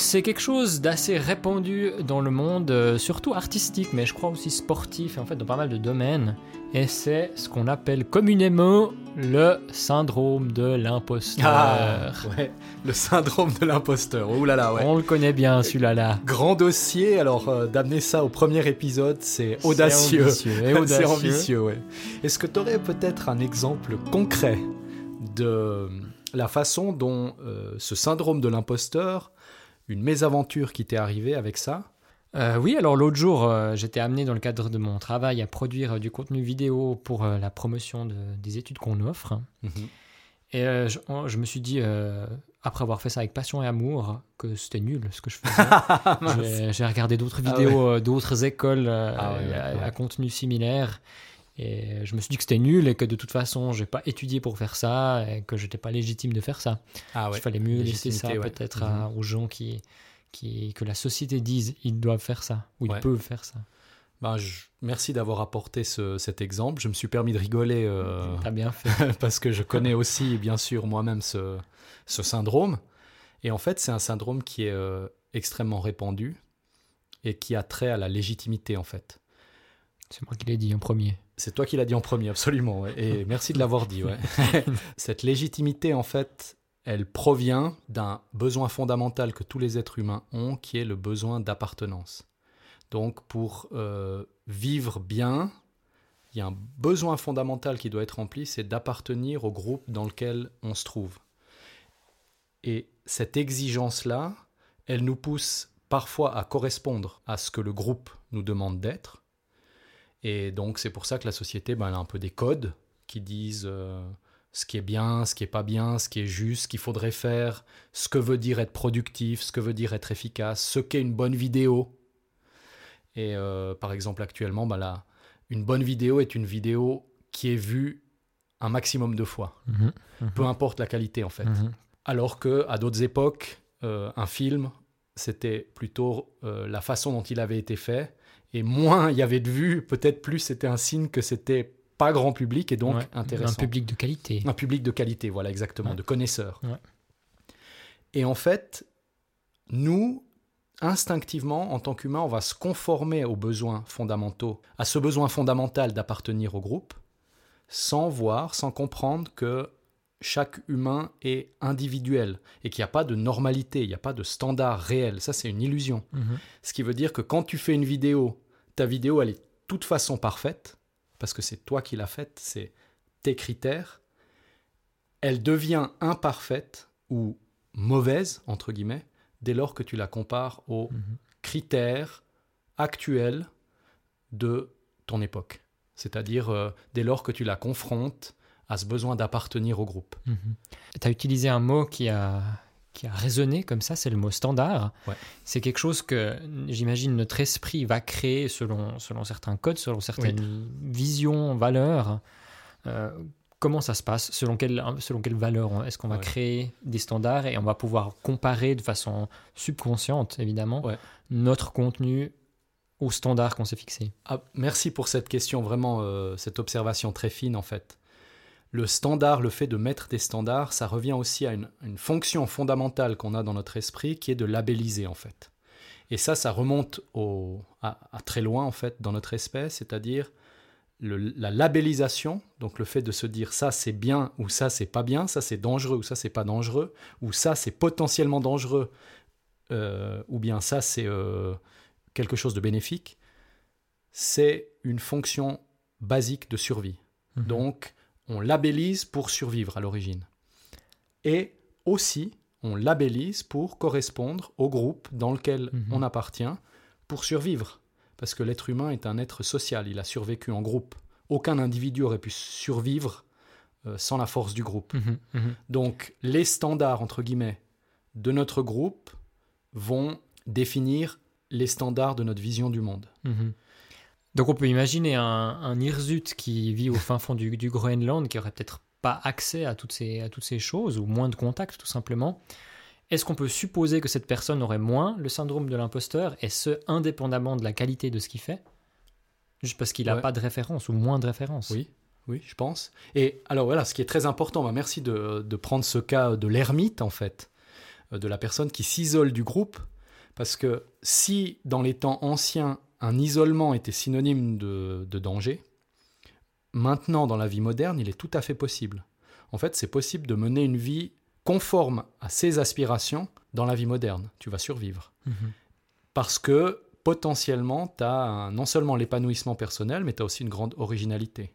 c'est quelque chose d'assez répandu dans le monde, euh, surtout artistique, mais je crois aussi sportif, et en fait dans pas mal de domaines. Et c'est ce qu'on appelle communément le syndrome de l'imposteur. Ah, ouais, le syndrome de l'imposteur. Ouh là là, ouais. On le connaît bien celui-là. Là. Grand dossier, alors euh, d'amener ça au premier épisode, c'est audacieux. C'est ambitieux. c'est ambitieux, ouais. Est-ce que tu aurais peut-être un exemple concret de la façon dont euh, ce syndrome de l'imposteur, une mésaventure qui t'est arrivée avec ça? Euh, oui, alors l'autre jour, euh, j'étais amené dans le cadre de mon travail à produire euh, du contenu vidéo pour la promotion de- des études qu'on offre. Et euh, je, je me suis dit, après avoir fait ça avec passion et amour, que c'était nul ce que je faisais. J'ai- regardé d'autres Ah vidéos d'autres écoles Ah ouais, à, ouais. à contenu similaire. Et je me suis dit que c'était nul et que de toute façon, j'ai pas étudié pour faire ça et que j'étais pas légitime de faire ça. Ah Il fallait mieux laisser ça ouais. peut-être Mhm. aux gens qui, qui, que la société dise ils doivent faire ça ou ils Ouais. peuvent faire ça. Ben, je- Merci d'avoir apporté ce- cet exemple. Je me suis permis de rigoler euh, T'as bien fait. parce que je connais aussi, bien sûr, moi-même ce, ce syndrome. Et en fait, c'est un syndrome qui est euh, extrêmement répandu et qui a trait à la légitimité, en fait. C'est moi qui l'ai dit en premier. C'est toi qui l'as dit en premier, absolument. ouais. Et merci de l'avoir dit. ouais. Cette légitimité, en fait, elle provient d'un besoin fondamental que tous les êtres humains ont, qui est le besoin d'appartenance. Donc, pour euh, vivre bien, il y a un besoin fondamental qui doit être rempli, c'est d'appartenir au groupe dans lequel on se trouve. Et cette exigence-là, elle nous pousse parfois à correspondre à ce que le groupe nous demande d'être. Et donc c'est pour ça que la société, ben, elle a un peu des codes qui disent euh, ce qui est bien, ce qui est pas bien, ce qui est juste, ce qu'il faudrait faire, ce que veut dire être productif, ce que veut dire être efficace, ce qu'est une bonne vidéo. Et euh, par exemple actuellement, ben là, une bonne vidéo est une vidéo qui est vue un maximum de fois, Mhm. peu importe la qualité en fait. Mhm. Alors que à d'autres époques, euh, un film, c'était plutôt euh, la façon dont il avait été fait. Et moins il y avait de vues, peut-être plus c'était un signe que c'était pas grand public et donc Ouais, intéressant. Un public de qualité. Un public de qualité, voilà exactement, Ouais. de connaisseurs. Ouais. Et en fait, nous, instinctivement, en tant qu'humains, on va se conformer aux besoins fondamentaux, à ce besoin fondamental d'appartenir au groupe, sans voir, sans comprendre que chaque humain est individuel et qu'il n'y a pas de normalité, il n'y a pas de standard réel. Ça, c'est une illusion. Mhm. Ce qui veut dire que quand tu fais une vidéo, ta vidéo, elle est de toute façon parfaite, parce que c'est toi qui l'as faite, c'est tes critères. Elle devient imparfaite ou mauvaise, entre guillemets, dès lors que tu la compares aux Mhm. critères actuels de ton époque. C'est-à-dire euh, dès lors que tu la confrontes à ce besoin d'appartenir au groupe. Tu as utilisé un mot qui a, qui a résonné comme ça, c'est le mot standard. Ouais. C'est quelque chose que j'imagine notre esprit va créer selon, selon certains codes, selon certaines visions, valeurs. Euh, comment ça se passe? Selon quelle, selon quelle valeur est-ce qu'on va Ouais. créer des standards et on va pouvoir comparer de façon subconsciente, évidemment, Ouais. notre contenu aux standards qu'on s'est fixés Ah, merci pour cette question, vraiment, euh, cette observation très fine en fait. Le standard, le fait de mettre des standards, ça revient aussi à une, une fonction fondamentale qu'on a dans notre esprit qui est de labelliser en fait. Et ça, ça remonte au, à, à très loin en fait dans notre espèce, c'est-à-dire la labellisation, donc le fait de se dire ça c'est bien ou ça c'est pas bien, ça c'est dangereux ou ça c'est pas dangereux, ou ça c'est potentiellement dangereux, euh, ou bien ça c'est euh, quelque chose de bénéfique, c'est une fonction basique de survie. Mhm. Donc, on labellise pour survivre à l'origine. Et aussi, on labellise pour correspondre au groupe dans lequel Mhm. on appartient pour survivre. Parce que l'être humain est un être social, il a survécu en groupe. Aucun individu aurait pu survivre euh, sans la force du groupe. Mhm, mhm. Donc, les standards, entre guillemets, de notre groupe vont définir les standards de notre vision du monde. Donc on peut imaginer un, un hirsute qui vit au fin fond du, du Groenland, qui aurait peut-être pas accès à toutes, ces, à toutes ces choses, ou moins de contact tout simplement. Est-ce qu'on peut supposer que cette personne aurait moins le syndrome de l'imposteur, et ce, indépendamment de la qualité de ce qu'il fait? Juste parce qu'il n'a Ouais. pas de référence, ou moins de référence. Oui, oui, je pense. Et alors voilà, ce qui est très important, bah, merci de, de prendre ce cas de l'ermite en fait. euh, de la personne qui s'isole du groupe. Parce que si dans les temps anciens, un isolement était synonyme de, de danger, maintenant dans la vie moderne, il est tout à fait possible. En fait, c'est possible de mener une vie conforme à ses aspirations dans la vie moderne. Tu vas survivre. Mhm. Parce que potentiellement, tu as non seulement l'épanouissement personnel, mais tu as aussi une grande originalité.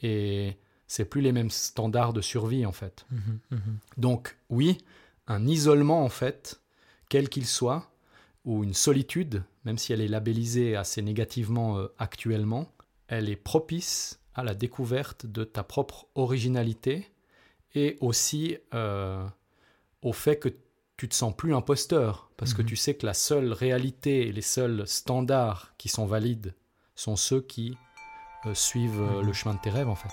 Et c'est plus les mêmes standards de survie, en fait. Mhm, mhm. Donc, oui, un isolement, en fait, quel qu'il soit, ou une solitude, même si elle est labellisée assez négativement euh, actuellement, elle est propice à la découverte de ta propre originalité et aussi euh, au fait que tu te sens plus imposteur parce que Mhm. tu sais que la seule réalité et les seuls standards qui sont valides sont ceux qui euh, suivent le chemin de tes rêves en fait.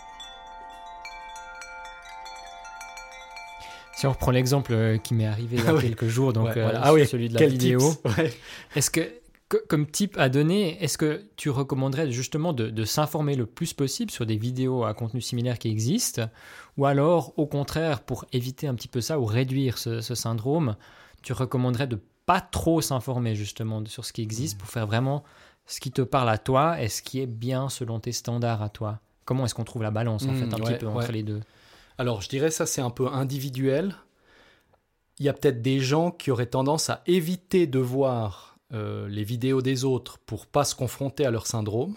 Si on reprend l'exemple euh, qui m'est arrivé il y a Ah quelques jours, donc Ouais, euh, voilà. Ah oui, celui de la Quel vidéo, Ouais. est-ce que, que- comme type à donner, est-ce que tu recommanderais justement de, de s'informer le plus possible sur des vidéos à contenu similaire qui existent, ou alors au contraire, pour éviter un petit peu ça ou réduire ce, ce syndrome, tu recommanderais de pas trop s'informer justement sur ce qui existe pour faire vraiment ce qui te parle à toi et ce qui est bien selon tes standards à toi? Comment est-ce qu'on trouve la balance en Mm, fait un ouais, petit peu entre les deux? Alors, je dirais ça, c'est un peu individuel. Il y a peut-être des gens qui auraient tendance à éviter de voir euh, les vidéos des autres pour pas se confronter à leur syndrome.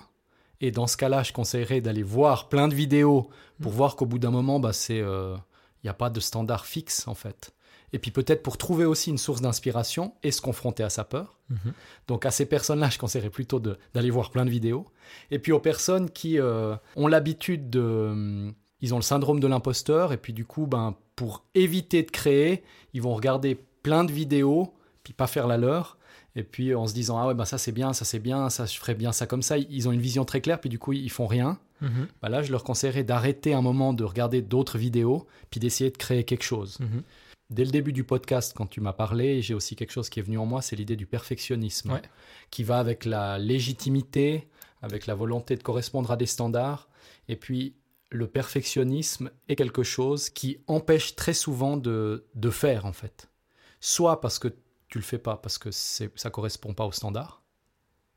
Et dans ce cas-là, je conseillerais d'aller voir plein de vidéos pour voir qu'au bout d'un moment, bah, c'est, euh, il n'y a pas de standard fixe en fait. Et puis peut-être pour trouver aussi une source d'inspiration et se confronter à sa peur. Mhm. Donc à ces personnes-là, je conseillerais plutôt d'aller voir plein de vidéos. Et puis aux personnes qui euh, ont l'habitude de... Ils ont le syndrome de l'imposteur, et puis du coup, ben, pour éviter de créer, ils vont regarder plein de vidéos, puis pas faire la leur. Et puis en se disant, ah ouais, ben ça c'est bien, ça c'est bien, ça je ferais bien ça comme ça. Ils ont une vision très claire, puis du coup, ils font rien. Mhm. Ben là, je leur conseillerais d'arrêter un moment de regarder d'autres vidéos, puis d'essayer de créer quelque chose. Mhm. Dès le début du podcast, quand tu m'as parlé, j'ai aussi quelque chose qui est venu en moi, c'est l'idée du perfectionnisme, Ouais. qui va avec la légitimité, avec la volonté de correspondre à des standards. Et puis, le perfectionnisme est quelque chose qui empêche très souvent de, de faire, en fait. Soit parce que tu le fais pas, parce que ça correspond pas aux standards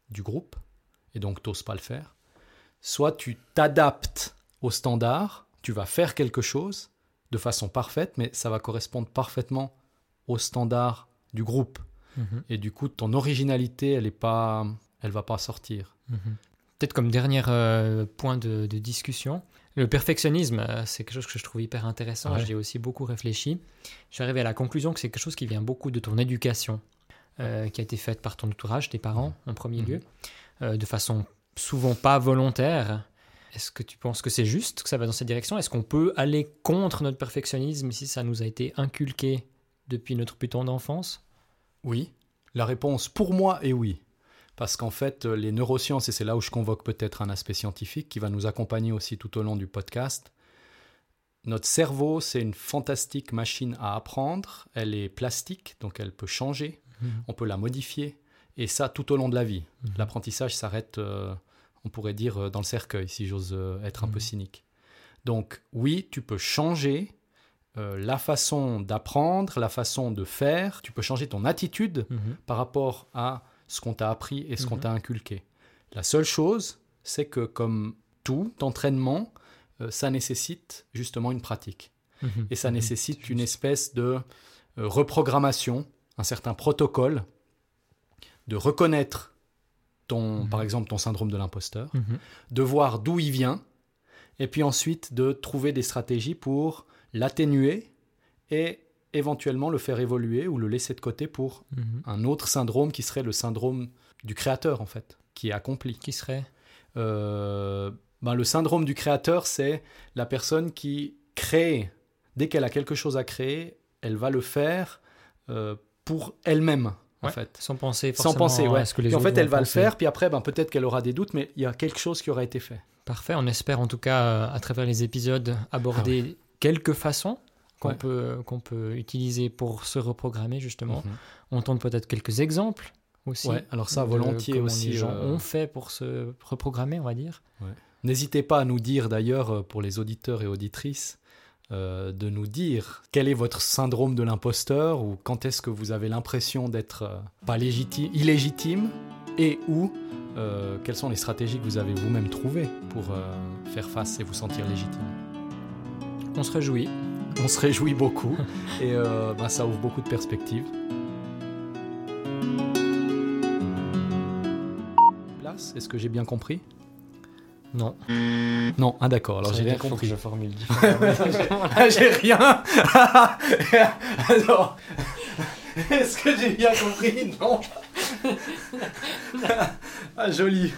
du groupe, et donc tu n'oses pas le faire. Soit tu t'adaptes aux standards, tu vas faire quelque chose, de façon parfaite, mais ça va correspondre parfaitement aux standards du groupe. Mhm. Et du coup, ton originalité, elle est pas, elle va pas sortir. Mhm. Peut-être comme dernier euh, point de, de discussion, le perfectionnisme, euh, c'est quelque chose que je trouve hyper intéressant. Ouais. J'y ai aussi beaucoup réfléchi. Je suis arrivé à la conclusion que c'est quelque chose qui vient beaucoup de ton éducation, euh, qui a été faite par ton entourage, tes parents en premier Mhm. lieu, euh, de façon souvent pas volontaire. Est-ce que tu penses que c'est juste, que ça va dans cette direction? Est-ce qu'on peut aller contre notre perfectionnisme si ça nous a été inculqué depuis notre plus tendre enfance Oui. La réponse pour moi est oui. Parce qu'en fait, euh, les neurosciences, et c'est là où je convoque peut-être un aspect scientifique qui va nous accompagner aussi tout au long du podcast, notre cerveau, c'est une fantastique machine à apprendre. Elle est plastique, donc elle peut changer, on peut la modifier, et ça tout au long de la vie. Mhm. L'apprentissage s'arrête, euh, on pourrait dire, euh, dans le cercueil, si j'ose être un peu Mhm. cynique. Donc oui, tu peux changer euh, la façon d'apprendre, la façon de faire, tu peux changer ton attitude Mhm. par rapport à ce qu'on t'a appris et ce qu'on Mhm. t'a inculqué. La seule chose, c'est que comme tout entraînement, euh, ça nécessite justement une pratique. Mhm. Et ça Mhm. nécessite une espèce de euh, reprogrammation, un certain protocole, de reconnaître ton, par exemple, ton syndrome de l'imposteur, de voir d'où il vient, et puis ensuite de trouver des stratégies pour l'atténuer et éventuellement le faire évoluer ou le laisser de côté pour Mhm. un autre syndrome qui serait le syndrome du créateur, en fait, qui est accompli. Qui serait Euh, ben, le syndrome du créateur, c'est la personne qui crée, dès qu'elle a quelque chose à créer, elle va le faire euh, pour elle-même, en fait. Sans penser Sans forcément penser, ouais. à ce que les Puis en fait, elle va le faire, puis après, ben, peut-être qu'elle aura des doutes, mais il y a quelque chose qui aura été fait. Parfait, on espère en tout cas euh, à travers les épisodes aborder quelques façons qu'on Ouais. peut, qu'on peut utiliser pour se reprogrammer justement. Mhm. Entendre peut-être quelques exemples aussi. Ouais, alors ça, volontiers aussi. Les gens euh, ont fait pour se reprogrammer, on va dire. N'hésitez pas à nous dire d'ailleurs, euh, pour les auditeurs et auditrices, euh, de nous dire quel est votre syndrome de l'imposteur ou quand est-ce que vous avez l'impression d'être euh, pas légitime, illégitime et ou euh, quelles sont les stratégies que vous avez vous-même trouvées pour faire face et vous sentir légitime. On se réjouit. On se réjouit beaucoup et bah, ça ouvre beaucoup de perspectives. Place, est-ce que j'ai bien compris? Non. Non, ah d'accord, alors j'ai bien compris. je formule j'ai rien. alors, est-ce que j'ai bien compris? Non. ah, joli.